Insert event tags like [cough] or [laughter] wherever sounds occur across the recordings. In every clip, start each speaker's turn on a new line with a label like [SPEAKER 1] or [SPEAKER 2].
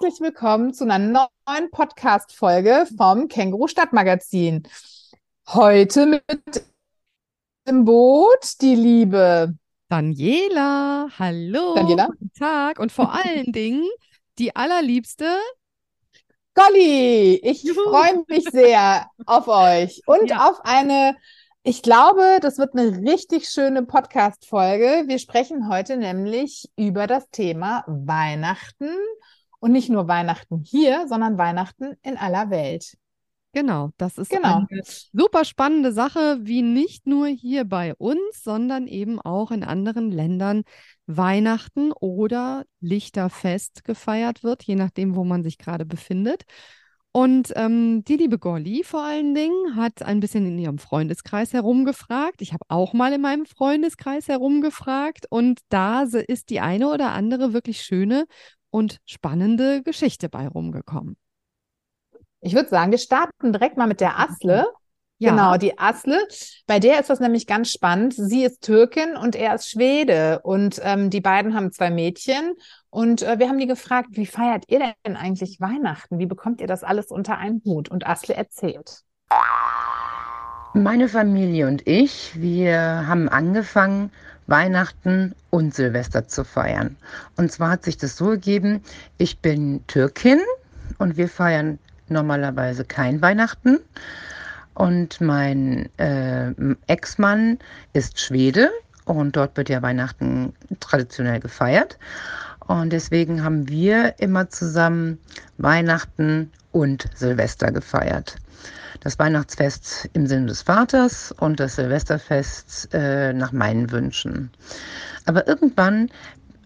[SPEAKER 1] herzlich willkommen zu einer neuen Podcast-Folge vom Känguru Stadtmagazin. Heute mit im Boot die liebe
[SPEAKER 2] Daniela. Hallo.
[SPEAKER 1] Daniela.
[SPEAKER 2] Guten Tag. Und vor allen [laughs] Dingen die allerliebste
[SPEAKER 1] Golli. Ich freue mich sehr auf euch und
[SPEAKER 2] Ja.
[SPEAKER 1] auf eine, ich glaube, das wird eine richtig schöne Podcast-Folge. Wir sprechen heute nämlich über das Thema Weihnachten und nicht nur Weihnachten hier, sondern Weihnachten in aller Welt.
[SPEAKER 2] Genau, das ist
[SPEAKER 1] Genau.
[SPEAKER 2] eine super spannende Sache, wie nicht nur hier bei uns, sondern eben auch in anderen Ländern Weihnachten oder Lichterfest gefeiert wird, je nachdem, wo man sich gerade befindet. Und ähm, die liebe Golli vor allen Dingen hat ein bisschen in ihrem Freundeskreis herumgefragt. Ich habe auch mal in meinem Freundeskreis herumgefragt und da ist die eine oder andere wirklich schöne und spannende Geschichte bei rumgekommen.
[SPEAKER 1] Ich würde sagen, wir starten direkt mal mit der Asle.
[SPEAKER 2] Ja.
[SPEAKER 1] Genau, die Asle. Bei der ist das nämlich ganz spannend. Sie ist Türkin und er ist Schwede. Und ähm, die beiden haben zwei Mädchen. Und äh, wir haben die gefragt, wie feiert ihr denn eigentlich Weihnachten? Wie bekommt ihr das alles unter einen Hut? Und Asle erzählt.
[SPEAKER 3] Meine Familie und ich, wir haben angefangen, Weihnachten und Silvester zu feiern. Und zwar hat sich das so gegeben, ich bin Türkin und wir feiern normalerweise kein Weihnachten. Und mein äh, Ex-Mann ist Schwede und dort wird ja Weihnachten traditionell gefeiert. Und deswegen haben wir immer zusammen Weihnachten und Silvester gefeiert. Das Weihnachtsfest im Sinne des Vaters und das Silvesterfest äh, nach meinen Wünschen. Aber irgendwann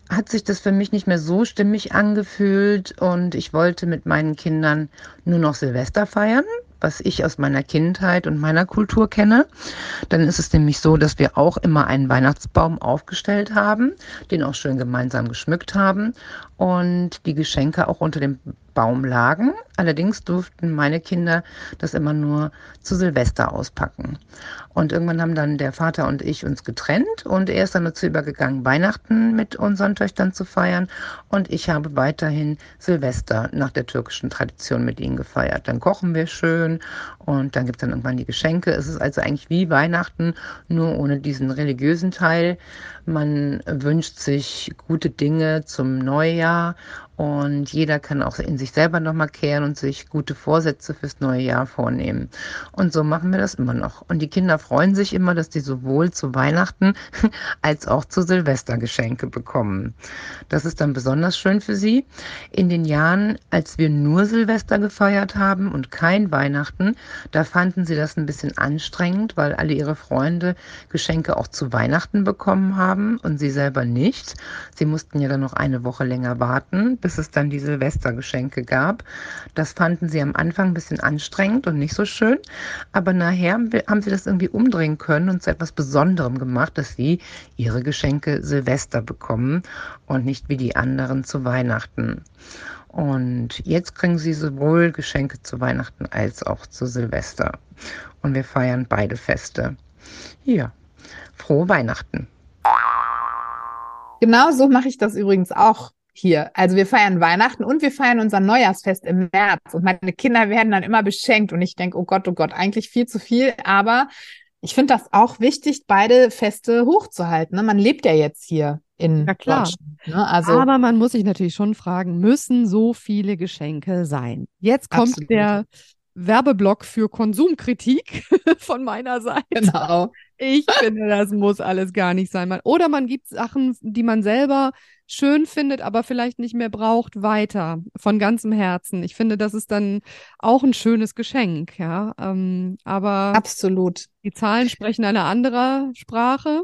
[SPEAKER 3] hat sich das für mich nicht mehr so stimmig angefühlt und ich wollte mit meinen Kindern nur noch Silvester feiern, was ich aus meiner Kindheit und meiner Kultur kenne. Dann ist es nämlich so, dass wir auch immer einen Weihnachtsbaum aufgestellt haben, den auch schön gemeinsam geschmückt haben und die Geschenke auch unter dem Baum lagen. Allerdings durften meine Kinder das immer nur zu Silvester auspacken. Und irgendwann haben dann der Vater und ich uns getrennt und er ist dann dazu übergegangen, Weihnachten mit unseren Töchtern zu feiern und ich habe weiterhin Silvester nach der türkischen Tradition mit ihnen gefeiert. Dann kochen wir schön und dann gibt es dann irgendwann die Geschenke. Es ist also eigentlich wie Weihnachten, nur ohne diesen religiösen Teil. Man wünscht sich gute Dinge zum Neujahr und jeder kann auch in sich selber nochmal kehren und sich gute Vorsätze fürs neue Jahr vornehmen. Und so machen wir das immer noch. Und die Kinder freuen sich immer, dass die sowohl zu Weihnachten [laughs] als auch zu Silvester Geschenke bekommen. Das ist dann besonders schön für sie. In den Jahren, als wir nur Silvester gefeiert haben und kein Weihnachten, da fanden sie das ein bisschen anstrengend, weil alle ihre Freunde Geschenke auch zu Weihnachten bekommen haben und sie selber nicht. Sie mussten ja dann noch eine Woche länger warten, bis es dann die Silvestergeschenke gab. Das fanden sie am Anfang ein bisschen anstrengend und nicht so schön, aber nachher haben sie das irgendwie umdrehen können und zu etwas Besonderem gemacht, dass sie ihre Geschenke Silvester bekommen und nicht wie die anderen zu Weihnachten. Und jetzt kriegen sie sowohl Geschenke zu Weihnachten als auch zu Silvester. Und wir feiern beide Feste. Ja, frohe Weihnachten.
[SPEAKER 1] Genau so mache ich das übrigens auch hier. Also wir feiern Weihnachten und wir feiern unser Neujahrsfest im März. Und meine Kinder werden dann immer beschenkt. Und ich denke, oh Gott, oh Gott, eigentlich viel zu viel. Aber ich finde das auch wichtig, beide Feste hochzuhalten. Ne? Man lebt ja jetzt hier in
[SPEAKER 2] Ja, klar.
[SPEAKER 1] Deutschland. Ne? Also
[SPEAKER 2] Aber man muss sich natürlich schon fragen, müssen so viele Geschenke sein? Jetzt kommt
[SPEAKER 1] Absolut.
[SPEAKER 2] der Werbeblock für Konsumkritik [laughs] von meiner Seite.
[SPEAKER 1] genau.
[SPEAKER 2] Ich finde, das muss alles gar nicht sein. Man, oder man gibt Sachen, die man selber schön findet, aber vielleicht nicht mehr braucht, weiter von ganzem Herzen. Ich finde, das ist dann auch ein schönes Geschenk, ja. Ähm, aber
[SPEAKER 1] Absolut.
[SPEAKER 2] die Zahlen sprechen eine andere Sprache.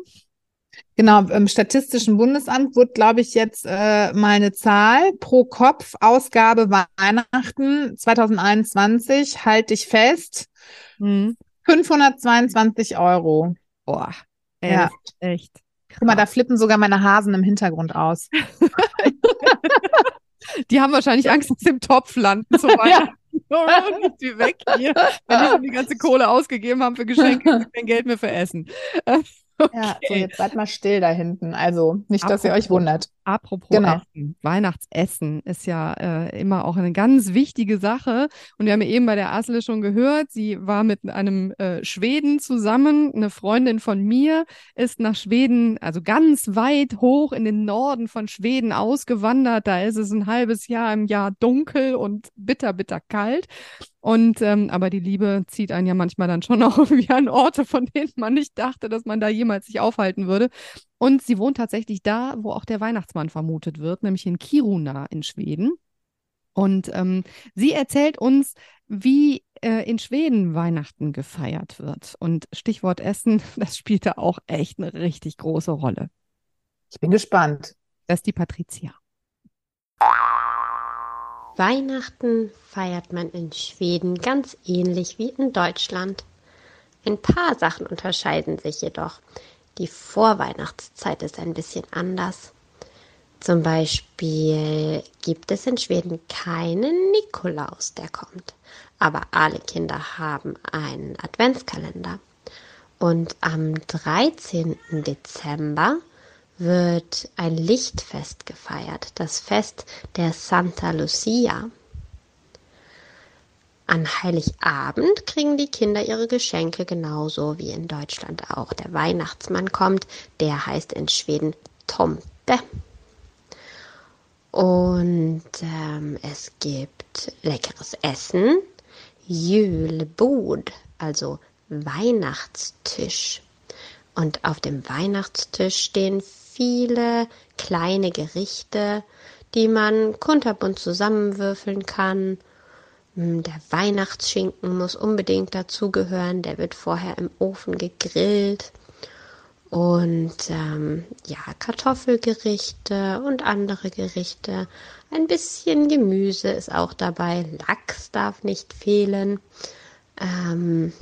[SPEAKER 1] Genau, im Statistischen Bundesamt wurde, glaube ich, jetzt äh, mal eine Zahl pro Kopf Ausgabe Weihnachten 2021, halte ich fest,
[SPEAKER 2] Hm.
[SPEAKER 1] 522 Euro.
[SPEAKER 2] Boah,
[SPEAKER 1] Ja.
[SPEAKER 2] echt, echt.
[SPEAKER 1] Guck mal, da flippen sogar meine Hasen im Hintergrund aus. [laughs]
[SPEAKER 2] Die haben wahrscheinlich Angst, dass sie im Topf landen zu Weihnachten. Oh, nicht wie weg hier. Wenn die schon die ganze Kohle ausgegeben haben für Geschenke, [laughs] kein Geld mehr für Essen. Äh, [laughs]
[SPEAKER 1] Ja, so
[SPEAKER 2] Okay.
[SPEAKER 1] jetzt seid mal still da hinten. Also nicht, dass ihr euch
[SPEAKER 2] Apropos.
[SPEAKER 1] wundert.
[SPEAKER 2] Apropos
[SPEAKER 1] Genau.
[SPEAKER 2] Essen. Weihnachtsessen ist ja äh, immer auch eine ganz wichtige Sache. Und wir haben eben bei der Asle schon gehört, sie war mit einem äh, Schweden zusammen. Eine Freundin von mir ist nach Schweden, also ganz weit hoch in den Norden von Schweden ausgewandert. Da ist es ein halbes Jahr im Jahr dunkel und bitter, bitter kalt. Und ähm, aber die Liebe zieht einen ja manchmal dann schon [laughs] auch irgendwie an Orte, von denen man nicht dachte, dass man da jemals sich aufhalten würde. Und sie wohnt tatsächlich da, wo auch der Weihnachtsmann vermutet wird, nämlich in Kiruna in Schweden. Und ähm, sie erzählt uns, wie äh, in Schweden Weihnachten gefeiert wird. Und Stichwort Essen, [laughs] das spielt da auch echt eine richtig große Rolle.
[SPEAKER 1] Ich bin gespannt.
[SPEAKER 2] Das ist die Patricia.
[SPEAKER 4] Weihnachten feiert man in Schweden ganz ähnlich wie in Deutschland. Ein paar Sachen unterscheiden sich jedoch. Die Vorweihnachtszeit ist ein bisschen anders. Zum Beispiel gibt es in Schweden keinen Nikolaus, der kommt. Aber alle Kinder haben einen Adventskalender. Und am 13. Dezember wird ein Lichtfest gefeiert, das Fest der Santa Lucia. An Heiligabend kriegen die Kinder ihre Geschenke genauso wie in Deutschland auch. Der Weihnachtsmann kommt, der heißt in Schweden Tomte. Und ähm, es gibt leckeres Essen, Julbord, also Weihnachtstisch. Und auf dem Weihnachtstisch stehen viele kleine Gerichte, die man kunterbunt zusammenwürfeln kann. Hm, Der Weihnachtsschinken muss unbedingt dazugehören. Der wird vorher im Ofen gegrillt. Und ähm, ja, Kartoffelgerichte und andere Gerichte. Ein bisschen Gemüse ist auch dabei. Lachs darf nicht fehlen. Ähm,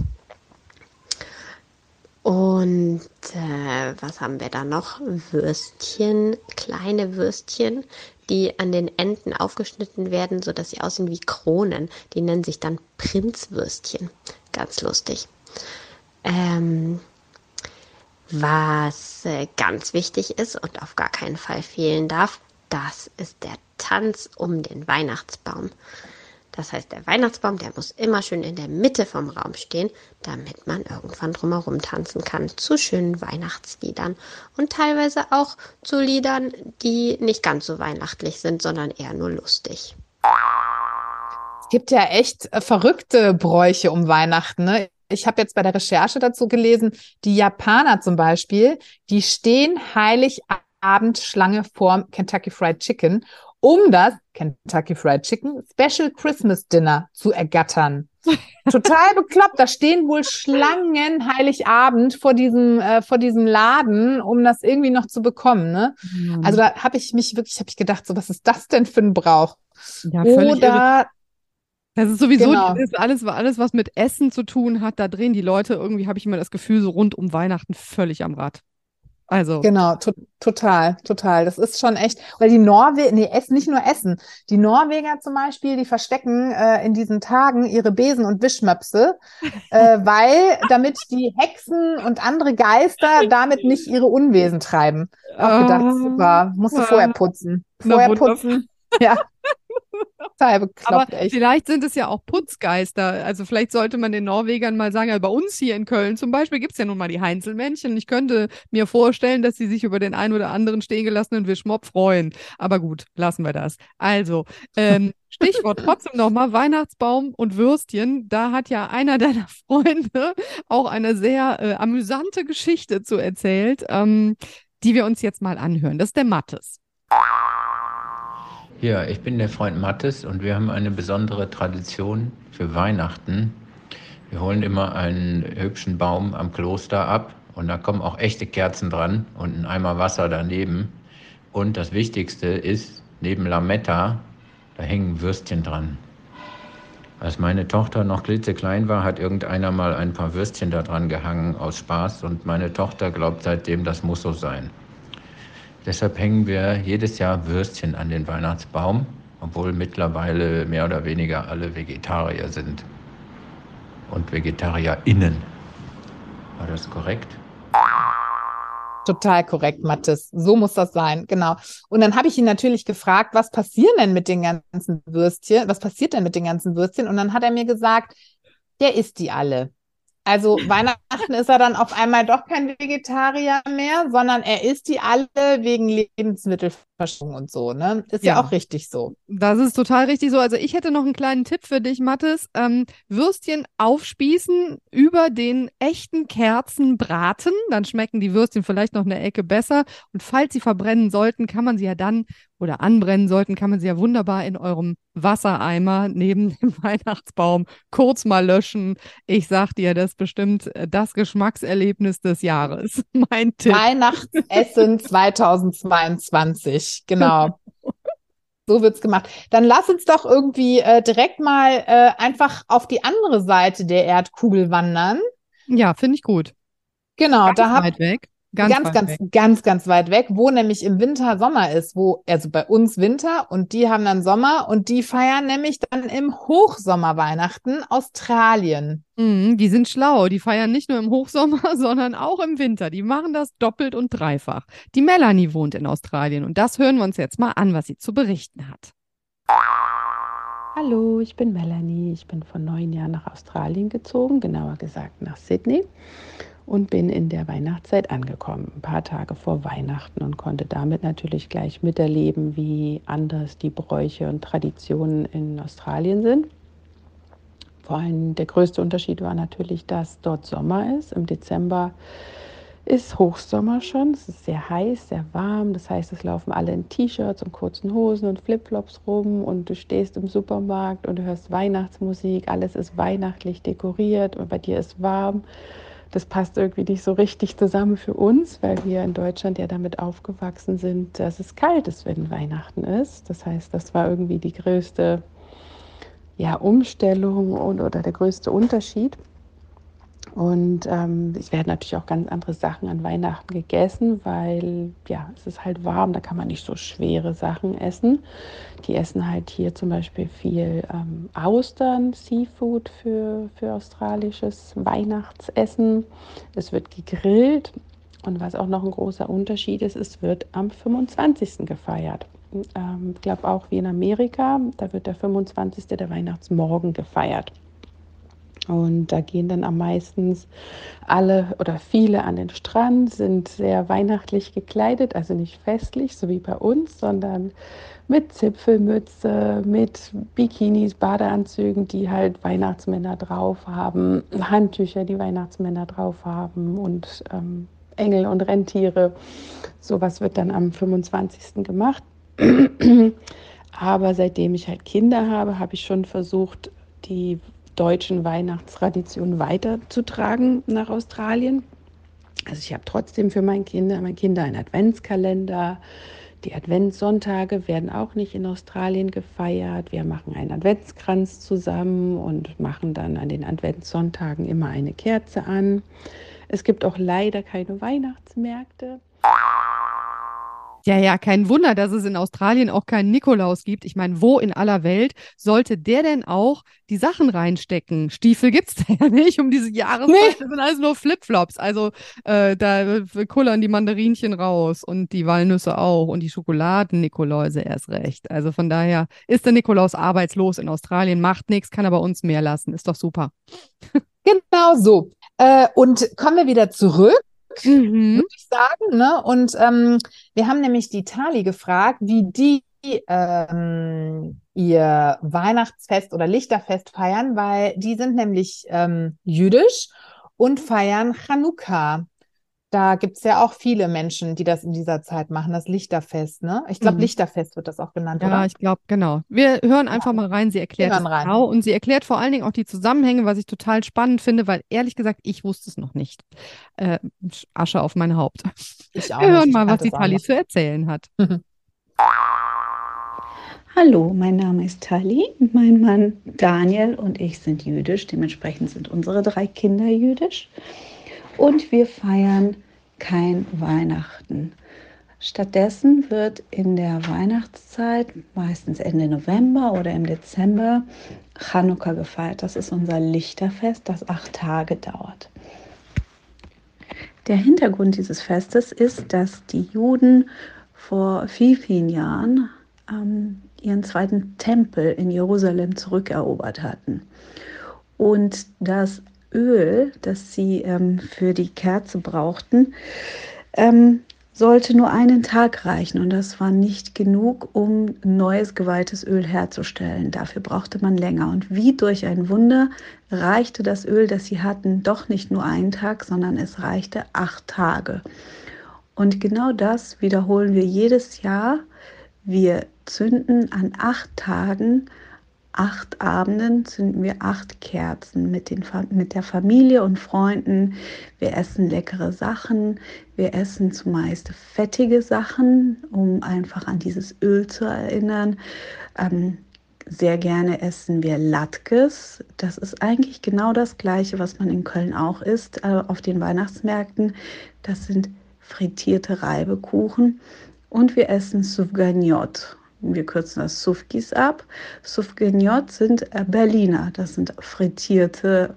[SPEAKER 4] und äh, was haben wir da noch? Würstchen, kleine Würstchen, die an den Enden aufgeschnitten werden, sodass sie aussehen wie Kronen. Die nennen sich dann Prinzwürstchen. Ganz lustig. Ähm, was äh, ganz wichtig ist und auf gar keinen Fall fehlen darf, das ist der Tanz um den Weihnachtsbaum. Das heißt, der Weihnachtsbaum, der muss immer schön in der Mitte vom Raum stehen, damit man irgendwann drumherum tanzen kann zu schönen Weihnachtsliedern und teilweise auch zu Liedern, die nicht ganz so weihnachtlich sind, sondern eher nur lustig.
[SPEAKER 1] Es gibt ja echt äh, verrückte Bräuche um Weihnachten. Ne? Ich habe jetzt bei der Recherche dazu gelesen, die Japaner zum Beispiel, die stehen Heiligabend Schlange vorm Kentucky Fried Chicken, um das Kentucky Fried Chicken Special Christmas Dinner zu ergattern. [laughs] Total bekloppt. Da stehen wohl Schlangen Heiligabend vor diesem äh, vor diesem Laden, um das irgendwie noch zu bekommen. Ne?
[SPEAKER 2] Mhm.
[SPEAKER 1] Also da habe ich mich wirklich, habe ich gedacht, so was ist das denn für ein Brauch?
[SPEAKER 2] ja.
[SPEAKER 1] Oder
[SPEAKER 2] Das ist sowieso
[SPEAKER 1] Genau.
[SPEAKER 2] das ist alles, alles, was mit Essen zu tun hat. Da drehen die Leute irgendwie, habe ich immer das Gefühl, so rund um Weihnachten völlig am Rad. Also,
[SPEAKER 1] Genau, to total, total. Das ist schon echt, weil die Norweger, nee, Essen, nicht nur Essen. Die Norweger zum Beispiel, die verstecken äh, in diesen Tagen ihre Besen und Wischmöpse, äh, [laughs] weil, damit die Hexen und andere Geister damit nicht ihre Unwesen treiben. Auch gedacht,
[SPEAKER 2] Ah,
[SPEAKER 1] super, musst du vorher putzen. Vorher putzen. Ja. [laughs] Total
[SPEAKER 2] aber
[SPEAKER 1] bekloppt, echt.
[SPEAKER 2] vielleicht sind es ja auch Putzgeister. Also vielleicht sollte man den Norwegern mal sagen, ja, bei uns hier in Köln zum Beispiel gibt es ja nun mal die Heinzelmännchen. Ich könnte mir vorstellen, dass sie sich über den ein oder anderen stehen gelassenen Wischmopp freuen. Aber gut, lassen wir das. Also, ähm, [laughs] Stichwort trotzdem nochmal Weihnachtsbaum und Würstchen. Da hat ja einer deiner Freunde auch eine sehr äh, amüsante Geschichte zu erzählt, ähm, die wir uns jetzt mal anhören. Das ist der Mattes.
[SPEAKER 5] Ja, ich bin der Freund Mattes und wir haben eine besondere Tradition für Weihnachten. Wir holen immer einen hübschen Baum am Kloster ab und da kommen auch echte Kerzen dran und ein Eimer Wasser daneben. Und das Wichtigste ist, neben Lametta, da hängen Würstchen dran. Als meine Tochter noch klitzeklein war, hat irgendeiner mal ein paar Würstchen da dran gehangen aus Spaß und meine Tochter glaubt seitdem, das muss so sein. Deshalb hängen wir jedes Jahr Würstchen an den Weihnachtsbaum, obwohl mittlerweile mehr oder weniger alle Vegetarier sind. Und VegetarierInnen. War das korrekt?
[SPEAKER 1] Total korrekt, Mathis. So muss das sein, genau. Und dann habe ich ihn natürlich gefragt, was passiert denn mit den ganzen Würstchen? Was passiert denn mit den ganzen Würstchen? Und dann hat er mir gesagt, der isst die alle. Also Weihnachten ist er dann auf einmal doch kein Vegetarier mehr, sondern er isst die alle wegen Lebensmittelverschwendung und so, ne? Ist ja. ja. auch richtig so.
[SPEAKER 2] Das ist total richtig so. Also ich hätte noch einen kleinen Tipp für dich, Mathis. Ähm, Würstchen aufspießen, über den echten Kerzen braten, dann schmecken die Würstchen vielleicht noch eine Ecke besser. Und falls sie verbrennen sollten, kann man sie ja dann oder anbrennen sollten, kann man sie ja wunderbar in eurem Wassereimer neben dem [laughs] Weihnachtsbaum kurz mal löschen. Ich sag dir, das ist bestimmt äh, das Geschmackserlebnis des Jahres. [laughs] Mein Tipp.
[SPEAKER 1] Weihnachtsessen [laughs] 2022, genau. [laughs] So wird's gemacht. Dann lass uns doch irgendwie äh, direkt mal äh, einfach auf die andere Seite der Erdkugel wandern.
[SPEAKER 2] Ja, finde ich gut.
[SPEAKER 1] Genau, Ganz
[SPEAKER 2] da hab, weg.
[SPEAKER 1] Ganz, ganz, ganz, weg. ganz, ganz weit weg, wo nämlich im Winter Sommer ist, wo, also bei uns Winter und die haben dann Sommer und die feiern nämlich dann im Hochsommer Weihnachten Australien.
[SPEAKER 2] Mm, die sind schlau, die feiern nicht nur im Hochsommer, [laughs] sondern auch im Winter. Die machen das doppelt und dreifach. Die Melanie wohnt in Australien und das hören wir uns jetzt mal an, was sie zu berichten hat.
[SPEAKER 6] Hallo, ich bin Melanie. Ich bin vor neun Jahren nach Australien gezogen, genauer gesagt nach Sydney und bin in der Weihnachtszeit angekommen, ein paar Tage vor Weihnachten und konnte damit natürlich gleich miterleben, wie anders die Bräuche und Traditionen in Australien sind. Vor allem der größte Unterschied war natürlich, dass dort Sommer ist. Im Dezember ist Hochsommer schon. Es ist sehr heiß, sehr warm. Das heißt, es laufen alle in T-Shirts und kurzen Hosen und Flipflops rum und du stehst im Supermarkt und du hörst Weihnachtsmusik. Alles ist weihnachtlich dekoriert und bei dir ist warm das passt irgendwie nicht so richtig zusammen für uns, weil wir in Deutschland ja damit aufgewachsen sind, dass es kalt ist, wenn Weihnachten ist. Das heißt, das war irgendwie die größte ja, Umstellung und, oder der größte Unterschied. Und ähm, es werden natürlich auch ganz andere Sachen an Weihnachten gegessen, weil ja, es ist halt warm, da kann man nicht so schwere Sachen essen. Die essen halt hier zum Beispiel viel ähm, Austern, Seafood für, für australisches Weihnachtsessen. Es wird gegrillt und was auch noch ein großer Unterschied ist, es wird am 25. gefeiert. Ähm, ich glaube auch wie in Amerika, da wird der 25. der Weihnachtsmorgen gefeiert. Und da gehen dann am meisten alle oder viele an den Strand, sind sehr weihnachtlich gekleidet, also nicht festlich, so wie bei uns, sondern mit Zipfelmütze, mit Bikinis, Badeanzügen, die halt Weihnachtsmänner drauf haben, Handtücher, die Weihnachtsmänner drauf haben und ähm, Engel und Rentiere. Sowas wird dann am 25. gemacht. [clears throat] Aber seitdem ich halt Kinder habe, habe ich schon versucht, die deutschen Weihnachtstradition weiterzutragen nach Australien. Also ich habe trotzdem für meine Kinder, meine Kinder einen Adventskalender. Die Adventssonntage werden auch nicht in Australien gefeiert. Wir machen einen Adventskranz zusammen und machen dann an den Adventssonntagen immer eine Kerze an. Es gibt auch leider keine Weihnachtsmärkte.
[SPEAKER 2] Ja, ja, kein Wunder, dass es in Australien auch keinen Nikolaus gibt. Ich meine, wo in aller Welt sollte der denn auch die Sachen reinstecken? Stiefel gibt es [laughs] ja nicht um diese Jahreszeit. Nee. Das sind alles nur Flipflops. Also äh, da kullern die Mandarinchen raus und die Walnüsse auch und die Schokoladen-Nikoläuse erst recht. Also von daher ist der Nikolaus arbeitslos in Australien, macht nichts, kann aber uns mehr lassen. Ist doch super.
[SPEAKER 1] Genau so. Äh, und kommen wir wieder zurück mhm. würde ich sagen. Ne? Und ähm, wir haben nämlich die Tali gefragt, wie die ähm, ihr Weihnachtsfest oder Lichterfest feiern, weil die sind nämlich ähm, jüdisch und feiern Chanukka. Da gibt es ja auch viele Menschen, die das in dieser Zeit machen, das Lichterfest, ne? Ich glaube, mhm. Lichterfest wird das auch genannt,
[SPEAKER 2] ja,
[SPEAKER 1] oder?
[SPEAKER 2] Ja, ich glaube, genau. Wir hören einfach mal rein. Sie erklärt es genau und sie erklärt vor allen Dingen auch die Zusammenhänge, was ich total spannend finde, weil ehrlich gesagt, ich wusste es noch nicht. Äh, Asche auf mein Haupt. Ich auch Wir hören nicht. mal, was die Tali zu erzählen hat. [laughs]
[SPEAKER 7] Hallo, mein Name ist Tali. Mein Mann Daniel und ich sind jüdisch. Dementsprechend sind unsere drei Kinder jüdisch und wir feiern kein Weihnachten. Stattdessen wird in der Weihnachtszeit, meistens Ende November oder im Dezember, Chanukka gefeiert. Das ist unser Lichterfest, das acht Tage dauert. Der Hintergrund dieses Festes ist, dass die Juden vor vielen, vielen Jahren ähm, ihren zweiten Tempel in Jerusalem zurückerobert hatten. Und das Öl, das sie ähm, für die Kerze brauchten, ähm, sollte nur einen Tag reichen und das war nicht genug, um neues geweihtes Öl herzustellen. Dafür brauchte man länger. Und wie durch ein Wunder reichte das Öl, das sie hatten, doch nicht nur einen Tag, sondern es reichte acht Tage. Und genau das wiederholen wir jedes Jahr. Wir zünden an acht Tagen acht Abenden zünden wir acht Kerzen mit, den, mit der Familie und Freunden. Wir essen leckere Sachen. Wir essen zumeist fettige Sachen, um einfach an dieses Öl zu erinnern. Ähm, sehr gerne essen wir Latkes. Das ist eigentlich genau das Gleiche, was man in Köln auch isst, äh, auf den Weihnachtsmärkten. Das sind frittierte Reibekuchen. Und wir essen Souvganiot wir kürzen das Sufkis ab. Sufgeniot sind äh, Berliner, das sind frittierte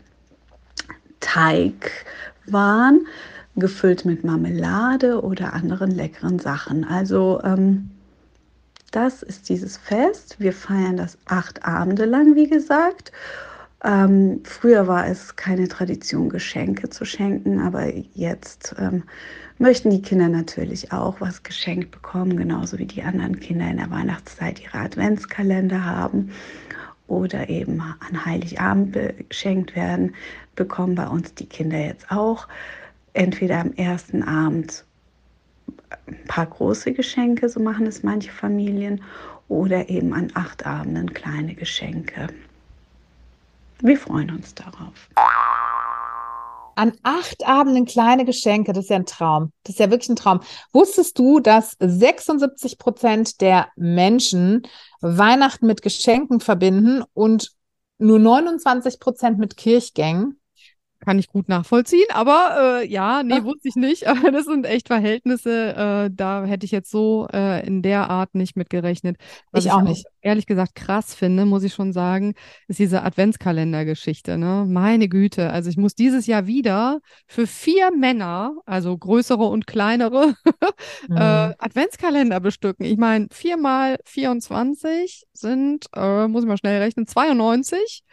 [SPEAKER 7] Teigwaren, gefüllt mit Marmelade oder anderen leckeren Sachen. Also ähm, das ist dieses Fest. Wir feiern das acht Abende lang, wie gesagt. Ähm, früher war es keine Tradition, Geschenke zu schenken, aber jetzt ähm, möchten die Kinder natürlich auch was geschenkt bekommen, genauso wie die anderen Kinder in der Weihnachtszeit ihre Adventskalender haben oder eben an Heiligabend geschenkt werden, bekommen bei uns die Kinder jetzt auch entweder am ersten Abend ein paar große Geschenke, so machen es manche Familien, oder eben an acht Abenden kleine Geschenke. Wir freuen uns darauf.
[SPEAKER 1] An acht Abenden kleine Geschenke, das ist ja ein Traum. Das ist ja wirklich ein Traum. Wusstest du, dass 76 Prozent der Menschen Weihnachten mit Geschenken verbinden und nur 29 Prozent mit Kirchgängen?
[SPEAKER 2] Kann ich gut nachvollziehen. Aber äh, ja, nee, wusste ich nicht. [laughs] Aber das sind echt Verhältnisse. Äh, da hätte ich jetzt so äh, in der Art nicht mit gerechnet.
[SPEAKER 1] Was ich auch nicht.
[SPEAKER 2] ehrlich gesagt krass finde, muss ich schon sagen, ist diese Adventskalender-Geschichte. Ne? Meine Güte. Also ich muss dieses Jahr wieder für vier Männer, also größere und kleinere, [laughs] äh, mhm. äh, Adventskalender bestücken. Ich meine, vier mal 24 sind, äh, muss ich mal schnell rechnen, 92.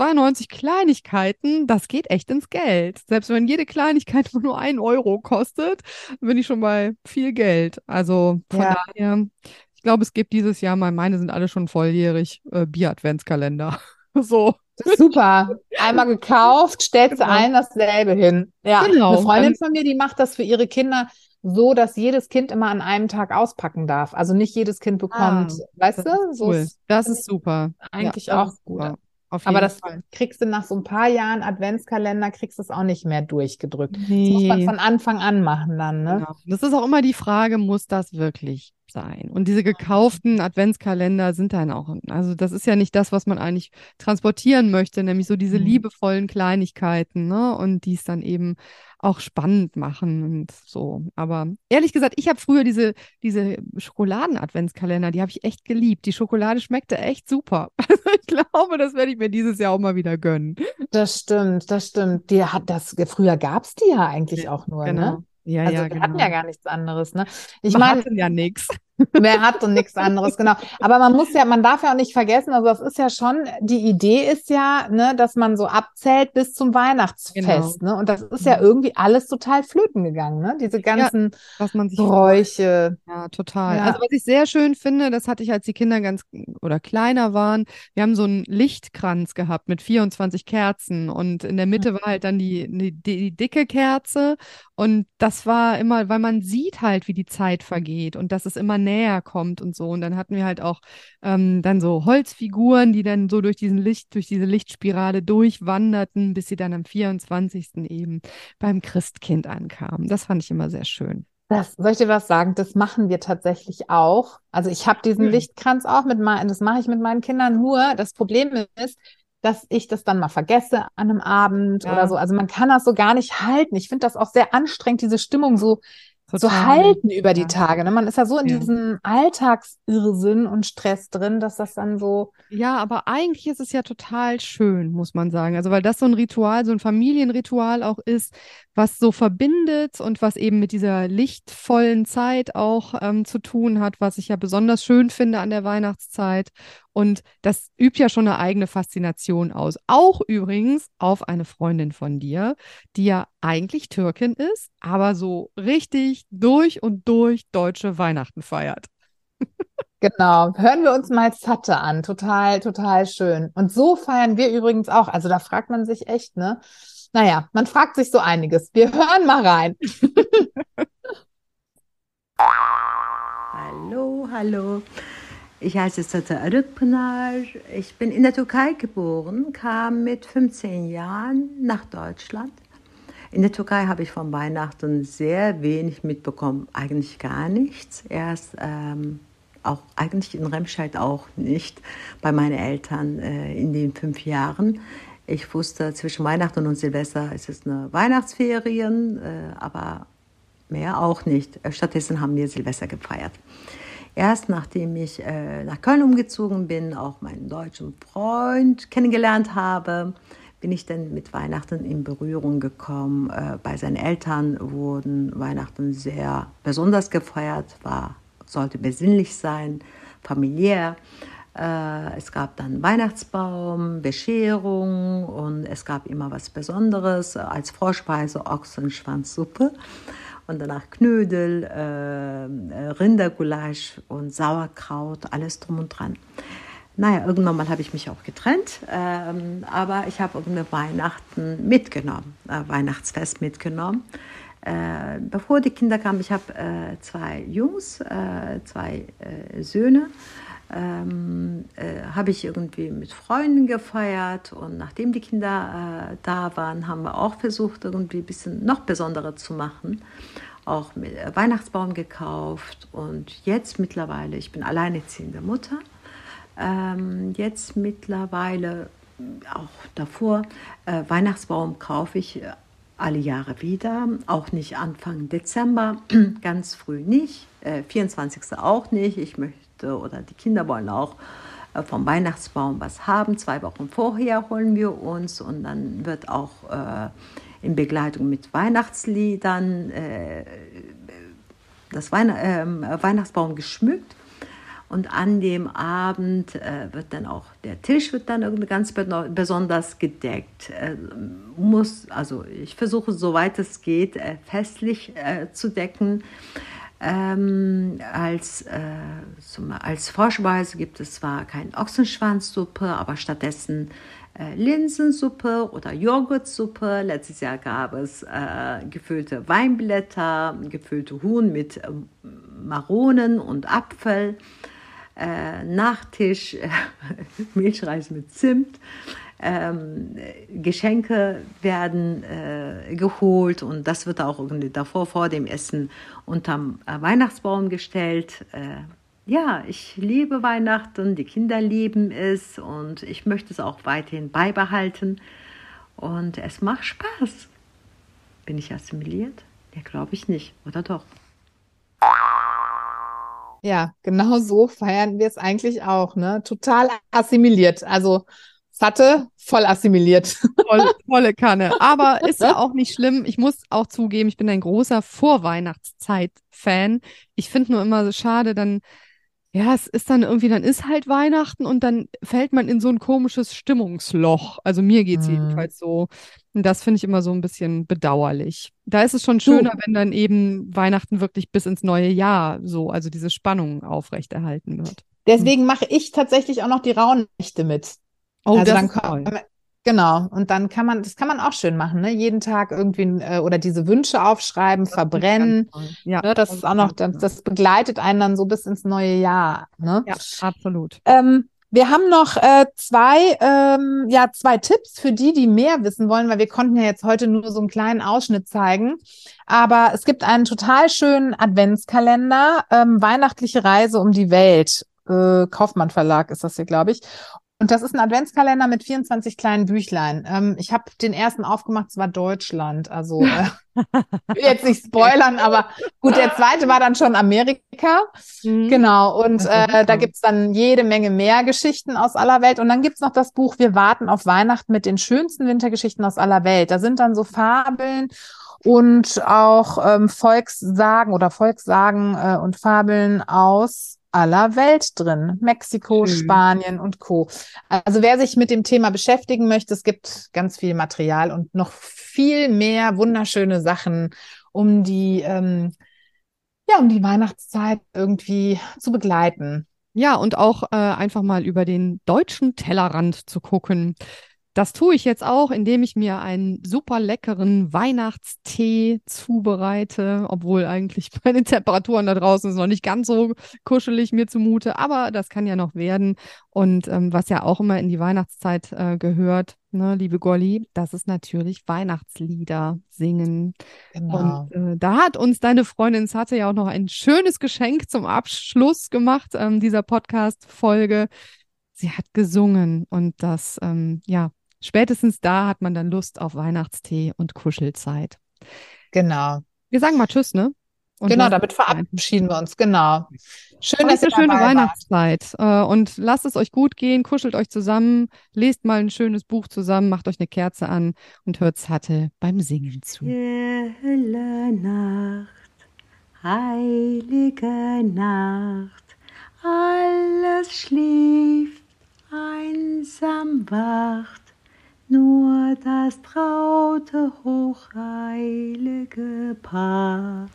[SPEAKER 2] 92 Kleinigkeiten, das geht echt ins Geld. Selbst wenn jede Kleinigkeit [laughs] nur ein Euro kostet, bin ich schon bei viel Geld. Also von ja. daher, ich glaube, es gibt dieses Jahr mal, meine sind alle schon volljährig, äh, Bier-Adventskalender. [laughs] so.
[SPEAKER 1] Super. Einmal gekauft, stellst genau. ein, dasselbe hin. Ja, genau. eine Freundin von mir, die macht das für ihre Kinder so, dass jedes Kind immer an einem Tag auspacken darf. Also nicht jedes Kind bekommt, ah, weißt du?
[SPEAKER 2] So cool. das ist super.
[SPEAKER 1] Eigentlich ja, auch gut. Super. Aber das Fall. kriegst du nach so ein paar Jahren Adventskalender, kriegst du es auch nicht mehr durchgedrückt. Nee. Das muss man von Anfang an machen dann, ne? Genau.
[SPEAKER 2] Das ist auch immer die Frage, muss das wirklich sein? Und diese gekauften Adventskalender sind dann auch, also das ist ja nicht das, was man eigentlich transportieren möchte, nämlich so diese mhm. liebevollen Kleinigkeiten, ne? Und die es dann eben auch spannend machen und so. Aber ehrlich gesagt, ich habe früher diese, diese Schokoladen-Adventskalender, die habe ich echt geliebt. Die Schokolade schmeckte echt super. [laughs] Also ich glaube, das werde ich mir dieses Jahr auch mal wieder gönnen.
[SPEAKER 1] Das stimmt, das stimmt. Die hat das, früher gab es die ja eigentlich auch nur, ne? genau. ne?
[SPEAKER 2] Ja,
[SPEAKER 1] also
[SPEAKER 2] ja,
[SPEAKER 1] wir
[SPEAKER 2] genau.
[SPEAKER 1] hatten ja gar nichts anderes, ne?
[SPEAKER 2] Ich meine, ja nichts.
[SPEAKER 1] Wer hat und nichts anderes, genau. Aber man muss ja, man darf ja auch nicht vergessen, also das ist ja schon, die Idee ist ja, ne, dass man so abzählt bis zum Weihnachtsfest, genau. ne? Und das ist ja irgendwie alles total flöten gegangen, ne? Diese ganzen ja,
[SPEAKER 2] was man sich
[SPEAKER 1] Bräuche.
[SPEAKER 2] Ja, total. Ja. Also was ich sehr schön finde, das hatte ich, als die Kinder ganz oder kleiner waren, wir haben so einen Lichtkranz gehabt mit 24 Kerzen und in der Mitte war halt dann die, die, die dicke Kerze und das war immer, weil man sieht halt, wie die Zeit vergeht und dass es immer näher kommt und so. Und dann hatten wir halt auch ähm, dann so Holzfiguren, die dann so durch diesen Licht, durch diese Lichtspirale durchwanderten, bis sie dann am 24. eben beim Christkind ankamen. Das fand ich immer sehr schön.
[SPEAKER 1] Das, soll ich dir was sagen? Das machen wir tatsächlich auch. Also ich habe diesen hm. Lichtkranz auch mit meinen, das mache ich mit meinen Kindern nur. Das Problem ist, dass ich das dann mal vergesse an einem Abend ja. oder so. Also man kann das so gar nicht halten. Ich finde das auch sehr anstrengend, diese Stimmung so, so
[SPEAKER 2] Total.
[SPEAKER 1] halten über die. Tage. Ne? Man ist ja so in
[SPEAKER 2] Ja.
[SPEAKER 1] diesem Alltagsirrsinn und Stress drin, dass das dann so,
[SPEAKER 2] Ja, aber eigentlich ist es ja total schön, muss man sagen. Also, weil das so ein Ritual, so ein Familienritual auch ist, was so verbindet und was eben mit dieser lichtvollen Zeit auch ähm, zu tun hat, was ich ja besonders schön finde an der Weihnachtszeit. Und das übt ja schon eine eigene Faszination aus. Auch übrigens auf eine Freundin von dir, die ja eigentlich Türkin ist, aber so richtig durch und durch deutsche Weihnachten feiert.
[SPEAKER 1] genau. Hören wir uns mal Zatte an. Total, total schön. Und so feiern wir übrigens auch. Also da fragt man sich echt, ne? Naja, man fragt sich so einiges. Wir hören mal rein. [laughs]
[SPEAKER 8] Hallo, hallo. Ich heiße Sata Arıkpınar. Ich bin in der Türkei geboren, kam mit 15 Jahren nach Deutschland. In der Türkei habe ich von Weihnachten sehr wenig mitbekommen, eigentlich gar nichts. Erst ähm, auch eigentlich in Remscheid auch nicht bei meinen Eltern äh, in den fünf Jahren. Ich wusste, zwischen Weihnachten und Silvester ist es eine Weihnachtsferien, äh, aber mehr auch nicht. Stattdessen haben wir Silvester gefeiert. Erst nachdem ich äh, nach Köln umgezogen bin, auch meinen deutschen Freund kennengelernt habe, bin ich dann mit Weihnachten in Berührung gekommen. Äh, bei seinen Eltern wurden Weihnachten sehr besonders gefeiert, war, sollte besinnlich sein, familiär. Äh, es gab dann Weihnachtsbaum, Bescherung und es gab immer was Besonderes als Vorspeise Ochsenschwanzsuppe und danach Knödel, äh, Rindergulasch und Sauerkraut, alles drum und dran. Naja, irgendwann mal habe ich mich auch getrennt, ähm, aber ich habe irgendeine Weihnachten mitgenommen, äh, Weihnachtsfest mitgenommen. Äh, bevor die Kinder kamen, ich habe äh, zwei Jungs, äh, zwei äh, Söhne, ähm, äh, habe ich irgendwie mit Freunden gefeiert und nachdem die Kinder äh, da waren, haben wir auch versucht, irgendwie ein bisschen noch besonderer zu machen. Auch mit äh, Weihnachtsbaum gekauft und jetzt mittlerweile, ich bin alleinerziehende Mutter, ähm, jetzt mittlerweile auch davor, äh, Weihnachtsbaum kaufe ich äh, alle Jahre wieder, auch nicht Anfang Dezember, [clears throat] ganz früh nicht, äh, 24. auch nicht. Ich möchte oder die Kinder wollen auch äh, vom Weihnachtsbaum was haben. Zwei Wochen vorher holen wir uns und dann wird auch äh, in Begleitung mit Weihnachtsliedern äh, das Weihn ähm, Weihnachtsbaum geschmückt. Und an dem Abend äh, wird dann auch der Tisch wird dann irgendwie ganz besonders gedeckt. Äh, muss, also ich versuche, soweit es geht, äh, festlich äh, zu decken. Ähm, als, äh, zum, als Vorspeise gibt es zwar keine Ochsenschwanzsuppe, aber stattdessen äh, Linsensuppe oder Joghurtsuppe. Letztes Jahr gab es gefüllte Weinblätter, gefüllte Huhn mit Maronen und Apfel äh, Nachtisch, äh, [laughs] Milchreis mit Zimt. Ähm, Geschenke werden äh, geholt und das wird auch irgendwie davor vor dem Essen unterm äh, Weihnachtsbaum gestellt. Äh, ja, ich liebe Weihnachten, die Kinder lieben es und ich möchte es auch weiterhin beibehalten und es macht Spaß. Bin ich assimiliert? Ja, glaube ich nicht, oder doch?
[SPEAKER 1] Ja, genau so feiern wir es eigentlich auch, ne? Total assimiliert. Also Satte, voll assimiliert. [laughs]
[SPEAKER 2] Voll, volle Kanne. Aber ist ja auch nicht schlimm. Ich muss auch zugeben, ich bin ein großer Vorweihnachtszeit-Fan. Ich finde nur immer so schade, dann, ja, es ist dann irgendwie, dann ist halt Weihnachten und dann fällt man in so ein komisches Stimmungsloch. Also mir geht's
[SPEAKER 1] Mhm.
[SPEAKER 2] jedenfalls so. Und das finde ich immer so ein bisschen bedauerlich. Da ist es schon schöner, wenn dann eben Weihnachten wirklich bis ins neue Jahr so, also diese Spannung aufrechterhalten wird.
[SPEAKER 1] Deswegen mache ich tatsächlich auch noch die Rauhnächte mit.
[SPEAKER 2] Oh,
[SPEAKER 1] also
[SPEAKER 2] das
[SPEAKER 1] dann
[SPEAKER 2] ist toll.
[SPEAKER 1] Genau, und dann kann man, das kann man auch schön machen, ne? Jeden Tag irgendwie äh, oder diese Wünsche aufschreiben,
[SPEAKER 2] Das
[SPEAKER 1] verbrennen.
[SPEAKER 2] Ja,
[SPEAKER 1] Ne? Das ist auch noch, das, das begleitet einen dann so bis ins neue Jahr. Ne?
[SPEAKER 2] ja, absolut.
[SPEAKER 1] Ähm, wir haben noch äh, zwei, ähm, ja, zwei Tipps für die, die mehr wissen wollen, weil wir konnten ja jetzt heute nur so einen kleinen Ausschnitt zeigen. Aber es gibt einen total schönen Adventskalender, ähm, Weihnachtliche Reise um die Welt. Äh, Kaufmann Verlag ist das hier, glaube ich. Und das ist ein Adventskalender mit 24 kleinen Büchlein. Ähm, ich habe den ersten aufgemacht, es war Deutschland. Also äh, [laughs] will jetzt nicht spoilern, aber gut, der zweite war dann schon Amerika. Mhm. Genau. Und äh, da gibt's dann jede Menge mehr Geschichten aus aller Welt. Und dann gibt's noch das Buch Wir warten auf Weihnachten mit den schönsten Wintergeschichten aus aller Welt. Da sind dann so Fabeln und auch ähm, Volkssagen oder Volkssagen äh, und Fabeln aus aller Welt drin. Mexiko, Schön. Spanien und Co. Also wer sich mit dem Thema beschäftigen möchte, es gibt ganz viel Material und noch viel mehr wunderschöne Sachen, um die, ähm, ja, um die Weihnachtszeit irgendwie zu begleiten.
[SPEAKER 2] Ja, und auch äh, einfach mal über den deutschen Tellerrand zu gucken. Das tue ich jetzt auch, indem ich mir einen super leckeren Weihnachtstee zubereite, obwohl eigentlich [laughs] bei den Temperaturen da draußen ist noch nicht ganz so kuschelig mir zumute, aber das kann ja noch werden. Und ähm, was ja auch immer in die Weihnachtszeit äh, gehört, ne, liebe Golli, das ist natürlich Weihnachtslieder singen. Genau. Und äh, da hat uns deine Freundin Satte ja auch noch ein schönes Geschenk zum Abschluss gemacht ähm, dieser Podcast-Folge. Sie hat gesungen und das, ähm, ja, spätestens da hat man dann Lust auf Weihnachtstee und Kuschelzeit.
[SPEAKER 1] Genau.
[SPEAKER 2] Wir sagen mal Tschüss, ne?
[SPEAKER 1] Und genau, damit verabschieden wir uns. Genau.
[SPEAKER 2] Schön, dass ihr schöne Weihnachtszeit. Äh, und lasst es euch gut gehen, kuschelt euch zusammen, lest mal ein schönes Buch zusammen, macht euch eine Kerze an und hört Zatte beim Singen zu.
[SPEAKER 8] Stille Nacht, heilige Nacht, alles schläft, einsam wacht nur das traute, hochheilige Paar.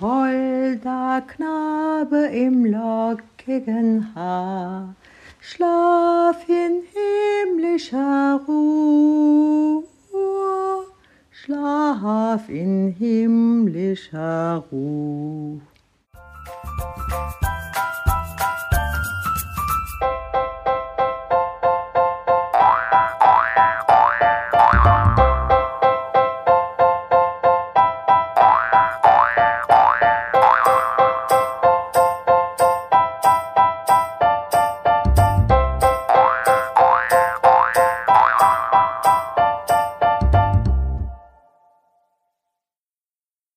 [SPEAKER 8] Holder Knabe im lockigen Haar, schlaf in himmlischer Ruhe, schlaf in himmlischer Ruhe.